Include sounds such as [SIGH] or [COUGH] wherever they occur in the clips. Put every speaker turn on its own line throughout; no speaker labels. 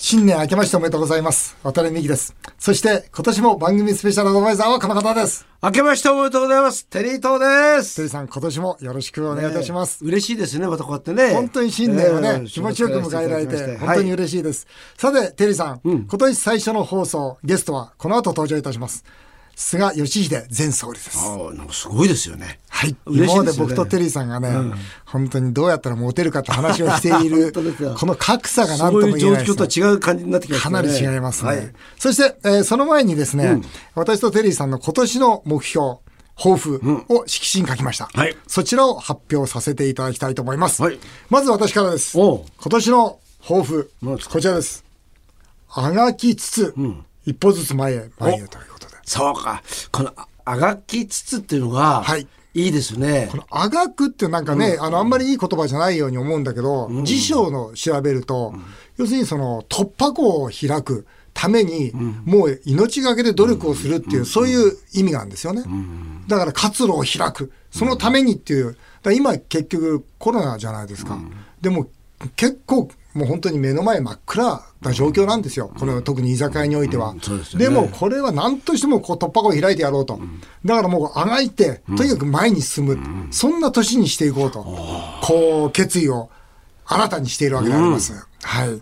新年明けましておめでとうございます。渡辺美希です。そして、今年も番組スペシャルアドバイザーはこの方です。
明けましておめでとうございます。テリー東です。
テリーさん、今年もよろしくお願いいたします。
嬉しいですね、またこうやってね。
本当に新年をね、
えー
気持ちよく迎えられて、
はい
本当に嬉しいです。さて、テリーさん、今年最初の放送、ゲストはこの後登場いたします。菅義偉前総理です。
ああ、なんかすごいですよね。
はい。
嬉しいね
今まで僕とテリーさんがね、本当にどうやったらモテるかって話をしている [LAUGHS] この格差が何と
そういう状
も言えないです
況とは違う感じになってきましたね。
かなり違いますね。
はい
そして、えーその前にですね、私とテリーさんの今年の目標、抱負を色紙に書きました、
はい
そちらを発表させていただきたいと思います。
はい
まず私からです。今年の抱負こちらです。あがきつつ、一歩ずつ前へ、前へということで。
そうか。この、ああがきつつっていうのが、
はい
いいですね
こ。のあがくってなんかね、あの、あんまりいい言葉じゃないように思うんだけど、辞書の調べると、要するにその突破口を開くために、もう命がけで努力をするっていう、そういう意味があるんですよね。だから活路を開く。そのためにっていう。今結局コロナじゃないですか。でも結構もう本当に目の前真っ暗な状況なんですよ。この特に居酒屋においては。
で
もこれは何としてもこう突破口を開いてやろうと。だからもうあがいて、とにかく前に進む。そんな年にしていこうと。こう決意を新たにしているわけであります。はい。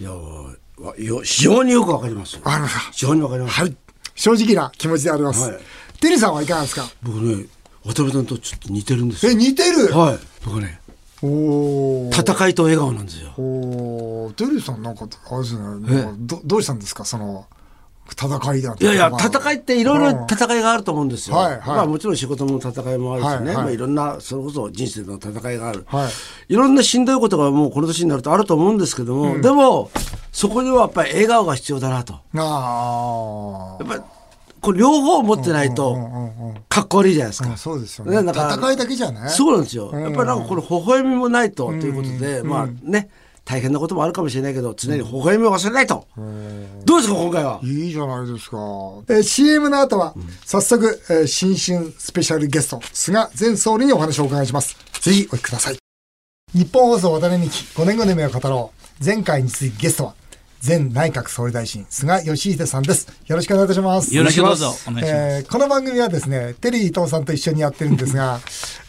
いや、わよ非常によくわかります。
わかりました。
非常にわかります。
はい。正直な気持ちであります。
はい
テリーさんはいかがですか？
僕ね、渡辺さんとちょっと似てるんですよ。
え、似てる、
はい。僕ね。戦いと笑顔なんですよ。
テリーさんなんか、あれですね、どどうしたんですか？その、戦いだ
いやいや、
まあ。
戦いっていろいろ戦いがあると思うんですよ。
はいはい。
まあもちろん仕事の戦いもあるしね、
はいはい。
まあいろんな、それこそ人生の戦いがある。
はい。
いろんなしんどいことがもうこの年になるとあると思うんですけども、でも、そこにはやっぱり笑顔が必要だなと。
あ
やっぱり、これ両方持ってないと、かっこ悪いじゃないですか。
あ、そうですよね。
なんか
戦いだけじゃね。
そうなんですよ。やっぱりなんかこれ微笑みもないと、ということで、まあね、大変なこともあるかもしれないけど、常に微笑みを忘れないと。どうですか、今回は？
いいじゃないですか。えー CM の後は、早速、えー新春スペシャルゲスト、菅前総理にお話をお伺いします。ぜひお聞きください。日本放送渡辺美希5年後の夢を語ろう。前回に続きゲストは、前内閣総理大臣、菅義偉さんです。よろしくお願いいたします。
よろしくどうぞお願いします
えーこの番組はですね、テリー伊藤さんと一緒にやってるんですが、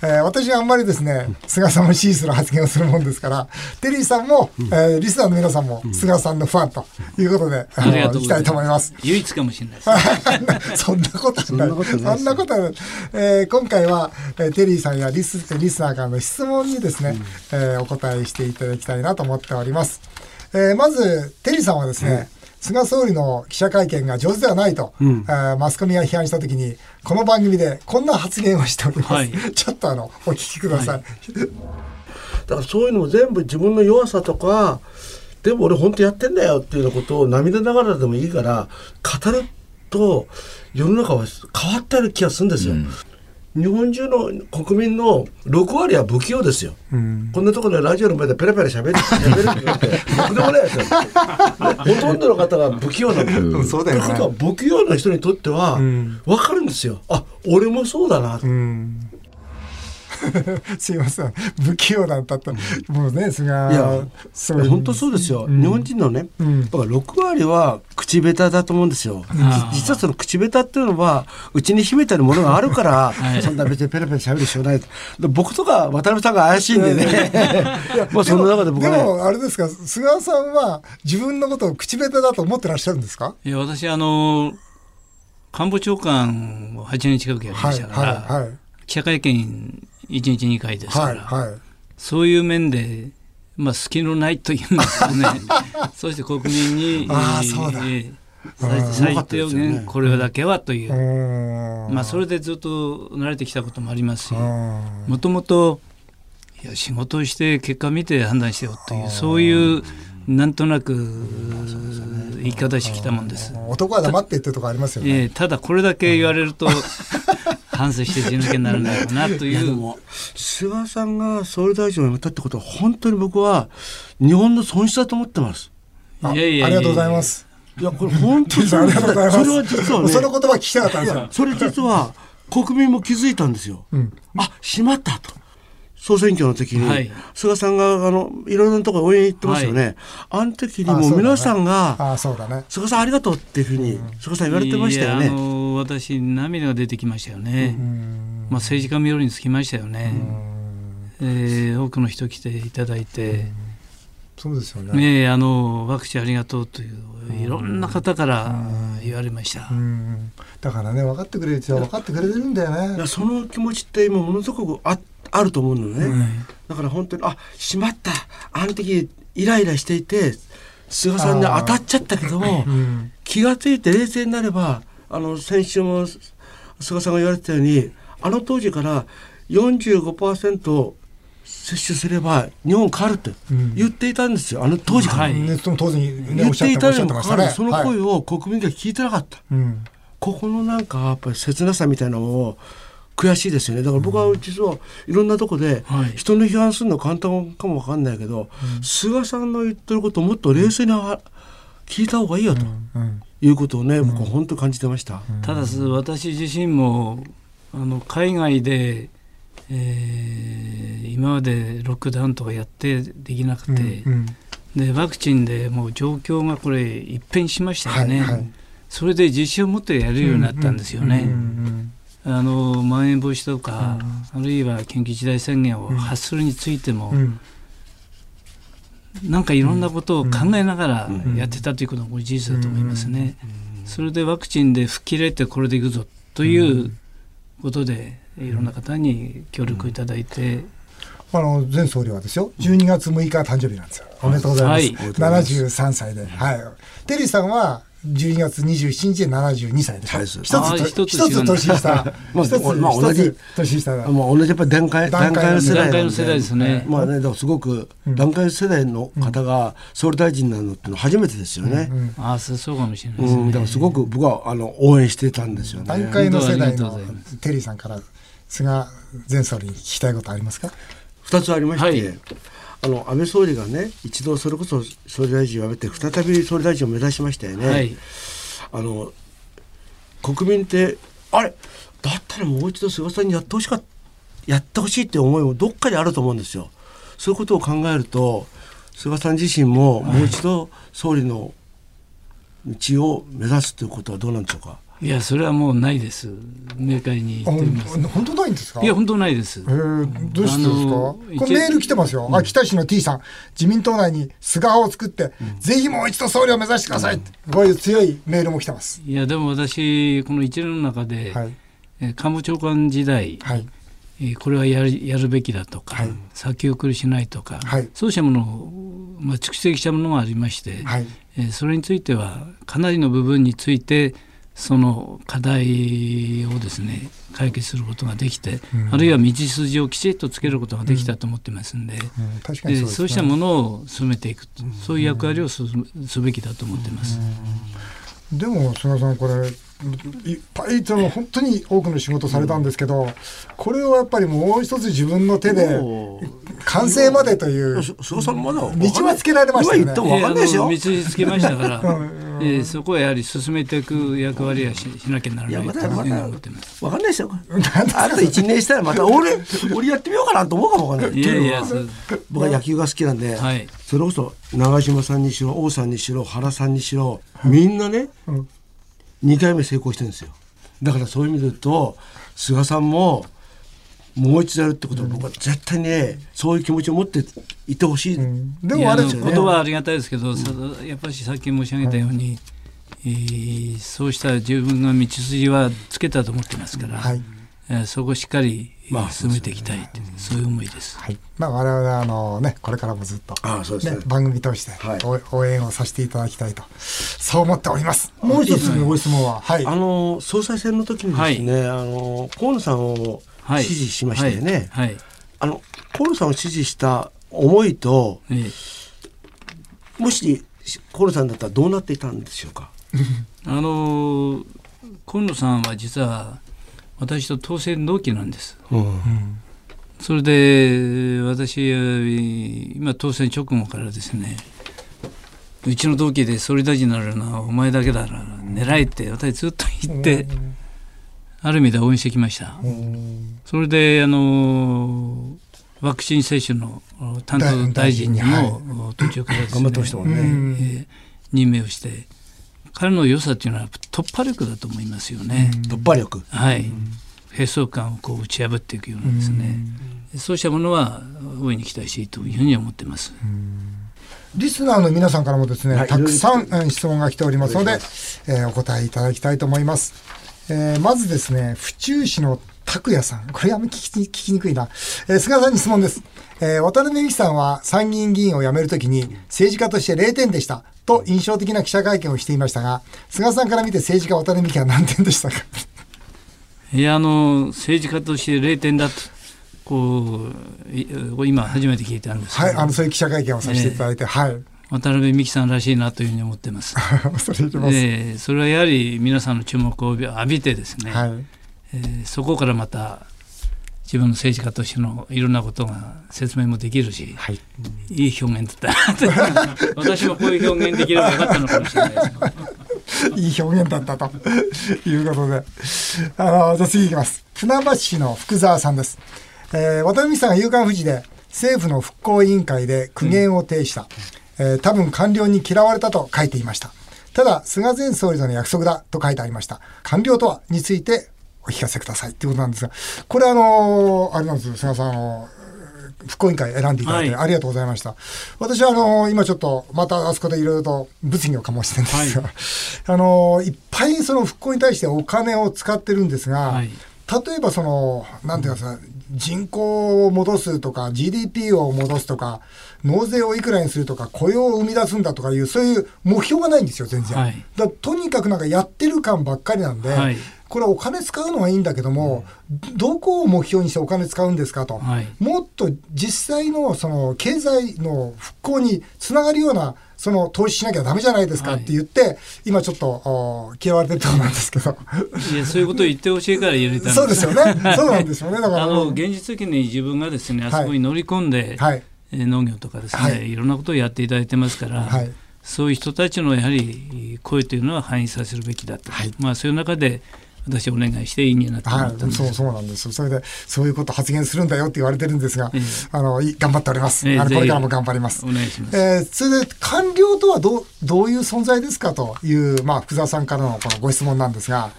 えー私はあんまりですね、菅さんを支持する発言をするもんですから、テリーさんも、えーリスナーの皆さんも、菅さんのファンということで、あ
ありが
の、いきたい
と
思います。
唯一かもしれないです。[LAUGHS]
そんなことない。そんなことない。えー今回は、えーテリーさんやリスリスナーからの質問にですね、えーお答えしていただきたいなと思っております。えーまず、テリーさんはですね、菅総理の記者会見が上手ではないと、えーマスコミが批判したときに、この番組でこんな発言をしております。
はい [LAUGHS]
ちょっとあの、お聞きください。
だからそういうのも全部自分の弱さとかでも俺本当やってんだよっていうようなことを涙ながらでもいいから語ると世の中は変わってる気がするんですよ。日本中の国民の6割は不器用ですよ、こんなところでラジオの前でペラペラ喋って喋るって。言って僕でもないですよ、ねほとんどの方が不器用なんだよ。
そうだよね。
ということは不器用な人にとっては分かるんですよ。あ俺もそうだな。と
うん [LAUGHS] すいません。不器用だったと。もうね、菅
いや
総理
本当そうですよ、日本人のね、
ん。
だから6割は口下手だと思うんですよ、実はその口下手っていうのはうちに秘めてるものがあるから、
はい。
そんな別にペラペラ喋る必要ない。僕とか渡辺さんが怪しいんでね。[LAUGHS] [LAUGHS] まあその中で僕はね。
でもあれですか菅さんは自分のことを口下手だと思ってらっしゃるんですか？
いや私あの官房長官を8年近くやりま
はい
したから、
はいはい。
記者会見1日2回ですから、
はいはい。
そういう面で、まあ、隙のないというんですかね。[LAUGHS] そして国民に
あーそうだ。
えー最最低限これだけはという、まあ、それでずっと慣れてきたこともありますし
うん。
もともといや仕事をして結果見て判断してよというそういうなんとなく言い方してきたもんです。
男は黙ってっていうとこありますよね。
ええただこれだけ言われると [LAUGHS] 反省して死ぬ気にならないかなと
い
いう
菅さんが総理大臣を辞めたってことは本当に僕は日本の損失だと思ってます。
あ
いやいやいや
ありがとうございます。
いやこれ本当に
ありがとうございます。
それは実はね
その言葉聞きたかったんですよ。
それ実は国民も気づいたんですよ。
ん
あしまったと。総選挙の時に、
はい。
菅さんがあのいろいろなところ応援行ってますよね、あの時にもう皆さんが
ああそうだね「
菅さんありがとう」っていうふうに菅さん言われてましたよ
いやあ
ね。
の私涙が出てきましたよね、
うん。
まあ、政治家冥利につきましたよね、えー多くの人来ていただいて、
そうですよね。
ねえあのワクチンありがとうといういろんな方から言われました、
うん。だからね分かってくれる人は分かってくれてるんだよね。
その気持ちって今ものすごくああると思うのね、
はい
だから本当にあしまった。あの時イライラしていて菅さんに当たっちゃったけども、
うん。
気がついて冷静になればあの先週も菅さんが言われてたようにあの当時から45%接種すれば日本変わるって
うん。
言っていたんですよ。あの当時から、
はい。
ね当時にね。
言っ
て
いたにもかかわらずその
はい
声を国民が聞いてなかった、
うん。
ここのなんかやっぱり切なさみたいなのを悔しいですよね。だから僕は実はいろんなとこで
はい。
人の批判するの簡単かもわかんないけど、菅さんの言ってることをもっと冷静には聞いた方がいいよと
うん。
いうことをね、僕は本当に感じてました。
ただし私自身もあの海外で、えー今までロックダウンとかやってできなくて、
うん
でワクチンでもう状況がこれ一変しましたよね、
はいはい。
それで自信を持ってやるようになったんですよね。あのまん延防止とか、あるいは緊急事態宣言を発するについても、なんかいろんなことを考えながら
うん。
やってたということが事実だと思いますね。それでワクチンで吹っ切れてこれでいくぞということで、いろんな方に協力いただいて、
あの前総理はですよ12月6日誕生日なんですよ。おめでとうございます、
はい。
おめでとうございます。
73歳で、はい、テリーさんは12月27日で72歳でしょ。
はい
一つ
一つ
一つ年下。[LAUGHS]
まあ
一つ
まあ同じ。
一つ年下だ。
まあ、同じやっぱり段階段
段階の
世代なんで。
段階の世代ですね。
まあね、だからすごく段階世代の方が総理大臣になるのって初めてですよね。
ああそうそうかもしれないですね。
うん、だからすごく僕はあの応援してたんですよね。
段階の世代のテリーさんから菅前総理に聞きたいことありますか？
二つありまして、
はい
あの安倍総理がね一度それこそ総理大臣を辞めて再び総理大臣を目指しましたよね。
はい、
あの国民ってあれだったらもう一度菅さんにやってほしかったやってほしいって思いもどっかにあると思うんですよ。そういうことを考えると菅さん自身ももう一度総理の道を目指すということはどうなんでしょうか？
いやそれはもうないです。明快に
あ
言ってみます。
本当ないんですか？
いや本当ないです。
えー、どうしてですか？これメール来てますよ、秋田市の T さん。自民党内に菅派を作って、ぜひもう一度総理を目指してください、こういう強いメールも来てます。
いやでも私この一連の中で、
はい。
えー官房長官時代、
はい。
えーこれはやるやるべきだとか、
はい。
先送りしないとか、
はい。
そうしたものを、まあ、蓄積したものがありまして、
はい。
えーそれについてはかなりの部分についてその課題をですね解決することができて、あるいは道筋をきちっとつけることができたと思ってますんで、
うん。うです、ね、
でそうしたものを進めていく、そういう役割をすすべきだと思ってます。
でも菅さんこれいっぱいその本当に多くの仕事されたんですけど、これをやっぱりもう一つ自分の手で完成までという
す菅さんまだ
道はつけられましたよね。
道筋つけましたから、
う [LAUGHS] ん
えーそこはやはり進めていく役割はししなきゃならないとい
まだまだ
思ってます。
分かんないですよ。[LAUGHS] あと一年したらまた俺俺やってみようかなと思うかもわかんない。
いやいや
僕は野球が好きなんで、
はい。
それこそ長嶋さんにしろ王さんにしろ原さんにしろみんなね、
うん。
2回目成功してるんですよ。だからそういう意味で言うと菅さんももう一度やるってことは僕は絶対ねそういう気持ちを持っていてほしい、
うん。でもあれですよね。
言葉はありがたいですけど、さやっぱりさっき申し上げたように、えーそうした自分が道筋はつけたと思ってますから、
はい。
えーそこをしっかり
まあ
進めていきたいという、そういう思いです。
はい。まあ、我々はあの、ね、これからもずっと、
ああそうですね。
番組通して
はい。
お応援をさせていただきたいと、そう思っております。もう一つご質問は、はい、
あの総裁選の時にですね、あの河野さんを
はい
支持しましたよね、
はい。はい。
あの河野さんを支持した思いと
えー
もし河野さんだったらどうなっていたんでしょうか？[LAUGHS]
あの河野さんは実は私と当選同期なんです。それで私今当選直後からですねうちの同期で総理大臣になるのはお前だけだから狙えって私ずっと言ってある意味で応援してきました。
うん。
それであのワクチン接種の担当大臣にも途中からですね、
頑張ってましたもんね、
えー任命をして彼の良さっていうのは突破力だと思いますよね。
突破力。
はい、閉塞感をこう打ち破っていくようなですね、そうしたものは大いに期待していいというふうに思ってます。
リスナーの皆さんからもですね、
はい。
たくさん質問が来ておりますので、えーお答えいただきたいと思います。えーまずですね、府中市の拓也さん。これあんまり聞きに聞きにくいな。えー菅さんに質問です。えー渡辺美樹さんは参議院議員を辞めるときに政治家として0点でしたと印象的な記者会見をしていましたが、菅さんから見て政治家渡辺美樹は何点でしたか？
いやあの政治家として0点だとこうい今初めて聞いたんですけど、
はい、あの、そういう記者会見をさせていただいて、はい。
渡辺美樹さんらしいなというふうに思ってます。[LAUGHS]
それいきます。
えーそれはやはり皆さんの注目を浴びてですね、
はい。
えーそこからまた自分の政治家としてのいろんなことが説明もできるし、
はい。
いい表現だったなと [LAUGHS] 私もこういう表現できればよかったのかもしれないです。[LAUGHS]
いい表現だったということで。あの、じゃあ次いきます。船橋市の福沢さんです。えー、渡辺美樹さんが夕刊富士で政府の復興委員会で苦言を呈した。えー多分官僚に嫌われたと書いていました。ただ、菅前総理との約束だと書いてありました。官僚とはについてお聞かせくださいっていうことなんですが、これあのあれなんですよ、菅さん、復興委員会選んでいただいて
はい
ありがとうございました。私はあの今ちょっとまたあそこでいろいろと物議を醸してるんですが、[LAUGHS] あのいっぱいその復興に対してお金を使ってるんですが、
はい
例えばそのなんていうかさ、人口を戻すとか GDP を戻すとか納税をいくらにするとか雇用を生み出すんだとかいうそういう目標がないんですよ全然。
はい。
だとにかくなんかやってる感ばっかりなんで、
はい。
これはお金使うのはいいんだけども、どこを目標にしてお金使うんですかと、
はい。
もっと実際のその経済の復興につながるようなその投資しなきゃダメじゃないですかって言って、今ちょっとお嫌われてるところなんですけど。
いやそういうことを言ってほしいから入れたん
そうですよね。そうなんですよね。だから
あの現実的に自分がですねあそこに乗り込んで、
はい。
えー農業とかですね、
はい。
い、ろんなことをやっていただいてますから、
はい。
そういう人たちのやはり声というのは反映させるべきだと、
はい。
まあそういう中で私お願いして委員になってもったんです、
そうそうなんですよ。それでそういうこと発言するんだよって言われてるんですが、
ええ。
あのい頑張っております、
ええぜひ。
あのこれからも頑張ります。
お願いします。
えーそれで官僚とはどうどういう存在ですかという、まあ、福沢さんからのこのご質問なんですが、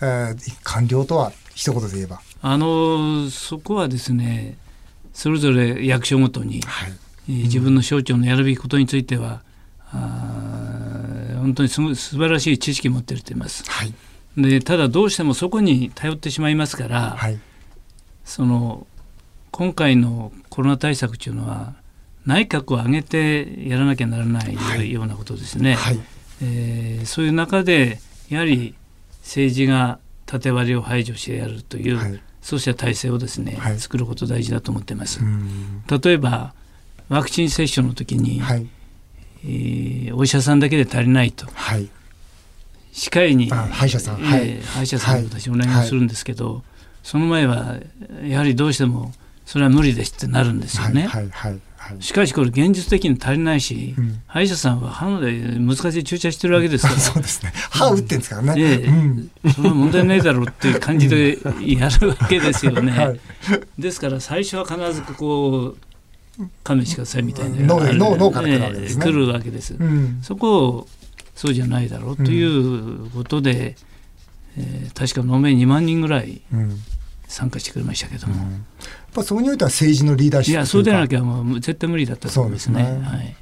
えー官僚とは一言で言えば、
あのそこはですねそれぞれ役所ごとに、
はい。
えー自分の省庁のやるべきことについては、あー本当にすごい素晴らしい知識を持ってると言います。
はい
でただどうしてもそこに頼ってしまいますから、
はい。
その今回のコロナ対策というのは内閣を挙げてやらなきゃならない
はい。
ようなことですね。
はい。
えーそういう中でやはり政治が縦割りを排除してやるという、
はい。
そうした体制をですね、
はい。
作ること大事だと思ってます。
うん。
例えばワクチン接種の時に、
はい。
えーお医者さんだけで足りないと。
はい
歯科医に、
あ歯医者さん。
えー
はい。
歯医者さんに私お願いするんですけど、その前はやはりどうしてもそれは無理ですってなるんですよね。しかしこれ現実的に足りないし、
うん。
歯医者さんは歯で難しい注射してるわけですから。[LAUGHS]
そうですね。歯打ってんですからね、
ええ。
うん。
それは問題ないだろうっていう感じでやるわけですよね。[LAUGHS]
はい。
ですから最初は必ずこう勘弁してくださいみたいな
脳脳脳から来るわけですね。
ええ来るわけです。
うん。
そこをそうじゃないだろうということで、えー確か延べ2万人ぐらい
うん。や
参加してくれましたけども、
っぱそうにおいては政治のリーダーシップ
いやそうでな
きゃ
もう絶対無理だったと思うんですね。
そうですね。
はい。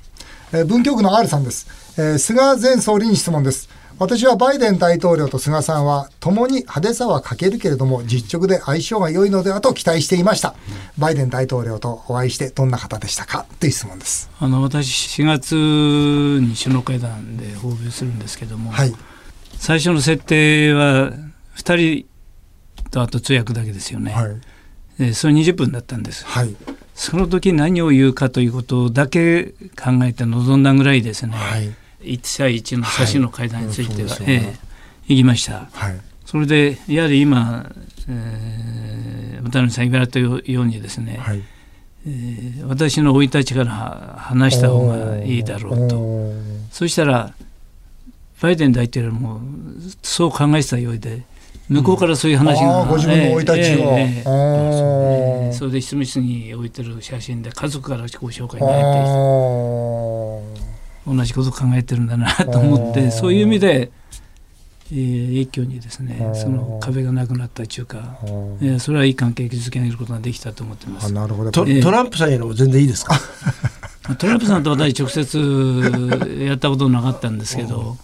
えー文京区の R さんです、えー菅前総理に質問です私はバイデン大統領と菅さんは共に派手さは欠けるけれども実直で相性が良いのではと期待していました、バイデン大統領とお会いしてどんな方でしたか？という質問です。
あの私4月に首脳会談で訪米するんですけども、
はい。
最初の設定は2人とあと通訳だけですよね、
はい。
えーそれ20分だったんです。
はい。
その時何を言うかということだけ考えて臨んだぐらいですね、
はい
1対1の差しの会談については、
はい。ね
ええ行きました。
はい。
それでやはり今、えー、渡辺さん言われたようにですね、
はい。
えー私の生い立ちからは話した方がいいだろうと。そしたらバイデン大統領もそう考えてたようで向こうからそういう話が、
あーご自分の生い立ちを。
ええそれで執務室に置いてる写真で家族からご紹介
あ
が入ってきて。
ー
同じこと考えてるんだなと思ってそういう意味で、えー、一挙にですねその壁がなくなったというか、えーそれはいい関係築けることができたと思ってま
あ
す。
なるほど。
トランプさんへのも全然いいですか？[LAUGHS]
トランプさんと私直接やったことなかったんですけど、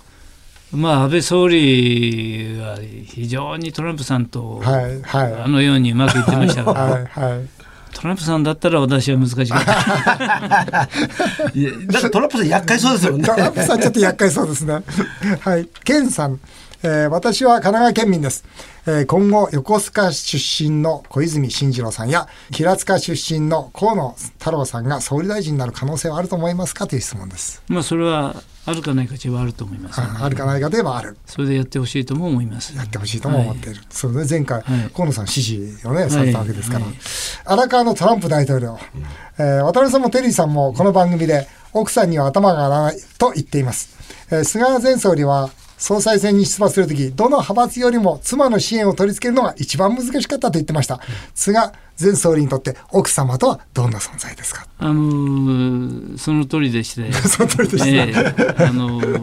まあ安倍総理は非常にトランプさんと
はいはい。
あのようにうまくいってましたから、
はいはい
トランプさんだったら私は難しかった。[LAUGHS]
いやなんかトランプさん厄介そうですよね
トランプさんちょっと厄介そうですね。はい。ケンさん、えー私は神奈川県民です。えー今後、横須賀出身の小泉進次郎さんや、平塚出身の河野太郎さんが総理大臣になる可能性はあると思いますかという質問です。
まあそれはあるかないかちはあると思います、
ああるかないかといえばある。
それでやってほしいとも思います。
やってほしいとも思っている。そうね、前回、
はい
河野さん支持をね、されたわけですから。
はい
荒川のトランプ大統領、えー渡辺さんもテリーさんもこの番組で奥さんには頭が上がらないと言っています。えー菅前総理は総裁選に出馬するとき、どの派閥よりも妻の支援を取り付けるのが一番難しかったと言ってました。菅前総理にとって奥様とはどんな存在ですか？
あのーその通りでして、[LAUGHS]
その通りですね。
ええあのー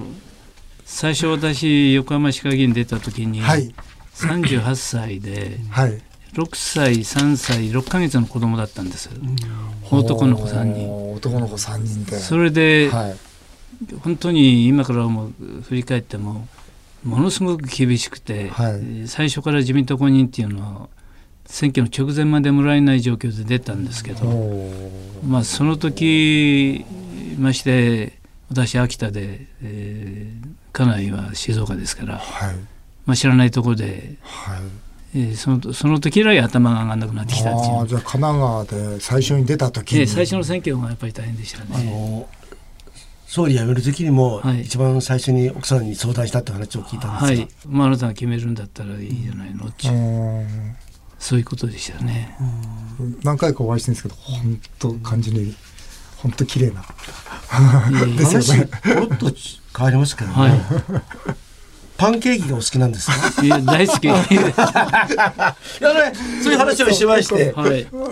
最初私横浜市会議に出た時に、
はい。
38歳で
はい。
6歳3歳6ヶ月の子供だったんです、男の子3人
男の子3人で。
それで、
はい。
本当に今からも振り返ってもものすごく厳しくて、
はい
えー最初から自民党公認っていうのは選挙の直前までもらえない状況で出たんですけど、まあ、その時まして私秋田で、えー家内は静岡ですから、
はい。
まあ、知らないところで、
はい。
えーそのその時以来頭が上がらなくなってきたっていう
じゃあ神奈川で最初に出た時に、
えー最初の選挙がやっぱり大変でした
あ
ね。
の総理辞める時にも、
はい。
一番最初に奥さんに相談したって話を聞いたんですが、
はい、まあ、あなたが決めるんだったらいいじゃないのっていうそういうことでしたね。
何回かお会いしてるんですけど本当感じに本当綺麗な。[LAUGHS] ですよね。
話ポロッと変わりますけどね、
はい。
パンケーキがお好きなんですか？
いや大好き。は [LAUGHS] い
やね、そういう話をしまして、
い。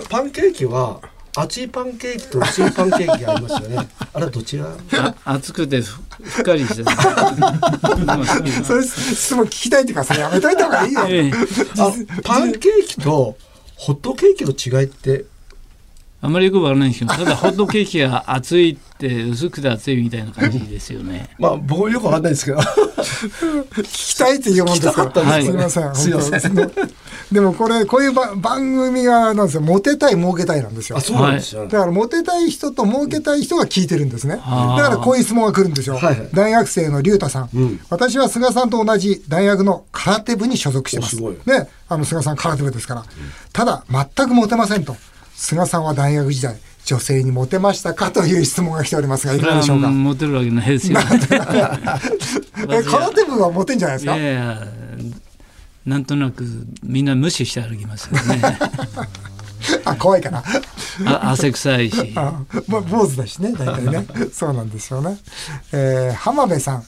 パンケーキは熱いパンケーキと薄いパンケーキがありますよね。[LAUGHS] あれはどちら？
あ熱くてふふっかりしてた。[LAUGHS]
それ質問聞きたいっていうかそれやめといた方がいいよ、
パンケーキとホットケーキの違いって
あまりよくわからないんですけど、ただホットケーキが熱いって薄くて熱いみたいな感じですよね。[LAUGHS]
まあ僕もよくわかんないですけど。
聞きたいっていうもんですから
聞きたかった
んです
すみません
すいません
でもこれこういうば番組がなんですよモテたい儲けたいなんですよ
あ、そうなんですよ。
だからモテたい人と儲けたい人が聞いてるんですね。だからこういう質問が来るんですよ。
はいはい
大学生の龍太さん,、
うん
私は菅さんと同じ大学の空手部に所属してます。
おすごい
ね、あの菅さん空手部ですから。ただ全くモテませんと。菅さんは大学時代女性にモテましたかという質問が来ておりますがいかがでしょうか？
モテるわけないですよ。[LAUGHS]
え空手部はモテんじゃないです
い
か。
やいや、なんとなくみんな無視して歩きますよね。[LAUGHS]
あ怖いかな。
あ汗臭いし。[LAUGHS]
あまあ、坊主だしね、大体ね。そうなんですよね。えー浜辺さん、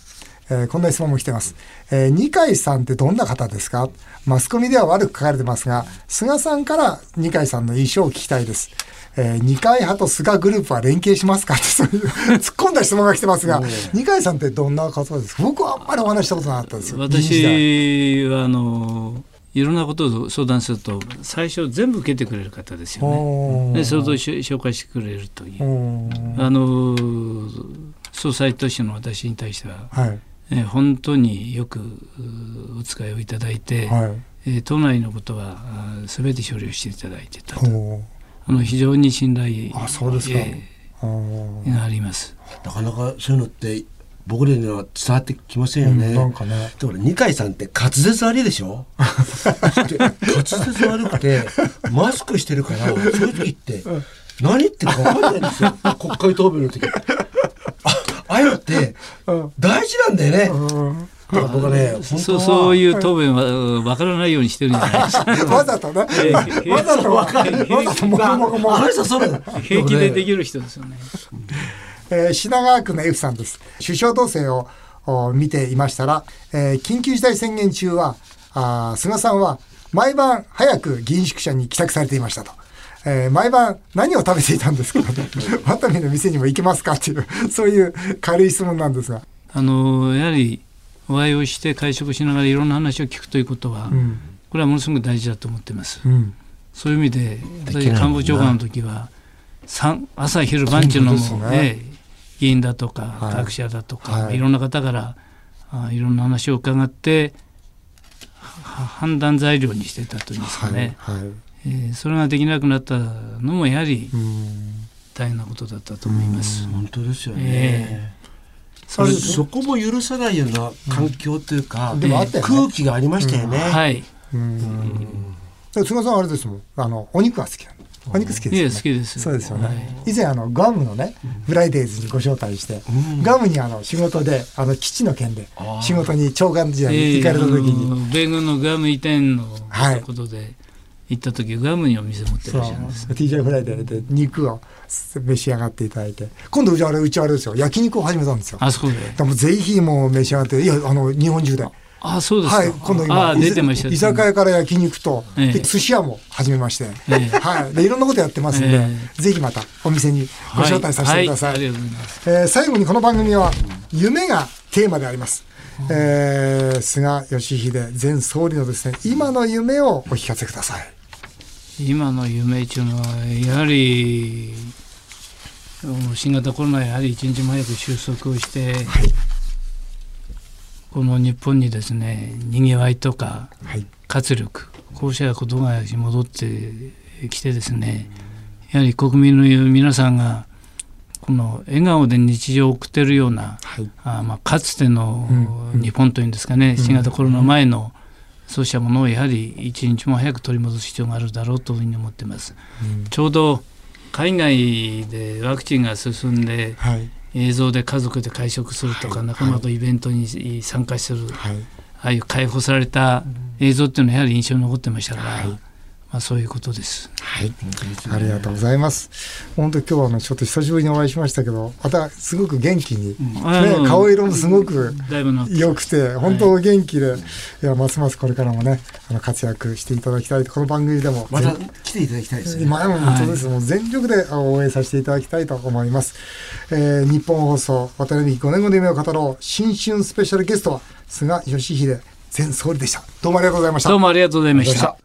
えーこんな質問も来てます。えー二階さんってどんな方ですか？マスコミでは悪く書かれてますが、菅さんから二階さんの印象を聞きたいです。えー二階派と菅グループは連携しますか？ってそういう突っ込んだ質問が来てますが、二階さんってどんな方ですか？僕はあんまりお話したことなかったですよ。
私はあのいろんなことを相談すると最初全部受けてくれる方ですよね。でそれとし紹介してくれるという。あの総裁としての私に対しては、
はい。
えー本当によくうお使いをいただいて、
はい。
えー党内のことは全て処理をしていただいてたと
ほ
あの非常に信頼
あそうですか
があります。
なかなかそういうのって僕らには伝わってきませんよね。
うんなんかね。
だから二階さんって滑舌悪いでしょ？で滑舌悪くてマスクしてるからそういう時って何言ってるか分かんないんですよ国会答弁の時あああいうのって
うん
大事なんだよね
うん
だから僕はね
そう
は
そういう答弁はうんわからないようにしてるんじゃないですか。[LAUGHS]
わざとね。
えー
わざとわかる。わざともこもこもこ
あの人そう
平気でできる人ですよね。
えー品川区の F さんです。首相動静をお見ていましたら、えー緊急事態宣言中はあ菅さんは毎晩早く議員宿舎に帰宅されていましたと。えー、毎晩何を食べていたんですか [LAUGHS] ワタミの店にも行けますかっていうそういう軽い質問なんですが。
あのやはりお会いをして会食しながらいろんな話を聞くということは、うん、これはものすごく大事だと思ってます。うん、そういう意味で私官房長官の時は朝昼晩中のも、ね、議員だとか、学者だとか、はい、いろんな方からあいろんな話を伺って判断材料にしてたというんですかね、はい。はい、えー、それができなくなったのもやはり大変なことだったと思います。
本当ですよね、えーそそこも許さないような環境というか、うん、でもあったよ、ね、空気がありましたよね。うん、はい。うん。
菅さんあれですもん。あのお肉が好きなの？お肉好きですよね。
好きです。
そうですよね。はい、以前あのグアムのね、フライデーズにご招待して、うん、グアムにあの仕事であの基地の件で仕事に長官時代に行かれた時に、
米軍のグアム移転のことで。行った時グアムにお店持ってらっしゃるんです
TJ フライデーで肉を召し上がっていただいて。今度うちあれうちあれですよ焼肉を始めたんですよ。
あそうで？
でもぜひもう召し上がっていやあの日本中で。
あそうですはい、
今度今。
出てました、
居酒屋から焼肉と、ええ、寿司屋も始めまして、ええ、はい、でいろんなことやってますんで、え、ぜひまたお店にご招待させてください。はい。はい、えー、最後にこの番組は夢がテーマであります。えー、菅義偉前総理のですね今の夢をお聞かせください。
今の夢っていうのはやはり新型コロナやはり一日も早く収束をして、はいこの日本にですねにぎわいとか活力、こうしたことが戻ってきてですねやはり国民の皆さんがこの笑顔で日常を送っているような、はい、あまあ、かつての日本というんですかね、うん、新型コロナ前の、そうしたものをやはり一日も早く取り戻す必要があるだろうというふうに思ってます。うん、ちょうど海外でワクチンが進んで、はい、映像で家族で会食するとか、はい、仲間とイベントに参加する、はい、ああいう解放された映像っていうのはやはり印象に残ってましたから、はい、まあ、そういうことです。
はい、ありがとうございます。本当今日はねちょっと久しぶりにお会いしましたけど、またすごく元気に、ね、顔色もすごく良くて、本当元気で、い、やますますこれからもねあの活躍していただきたいこの番組でも
また来ていただきたいですね。
まあ本当です、もう全力で応援させていただきたいと思います。えー、日本放送渡辺美5年後の夢を語ろう新春スペシャルゲストは菅義偉前総理でした。どうもありがとうございました。
どうもありがとうございました。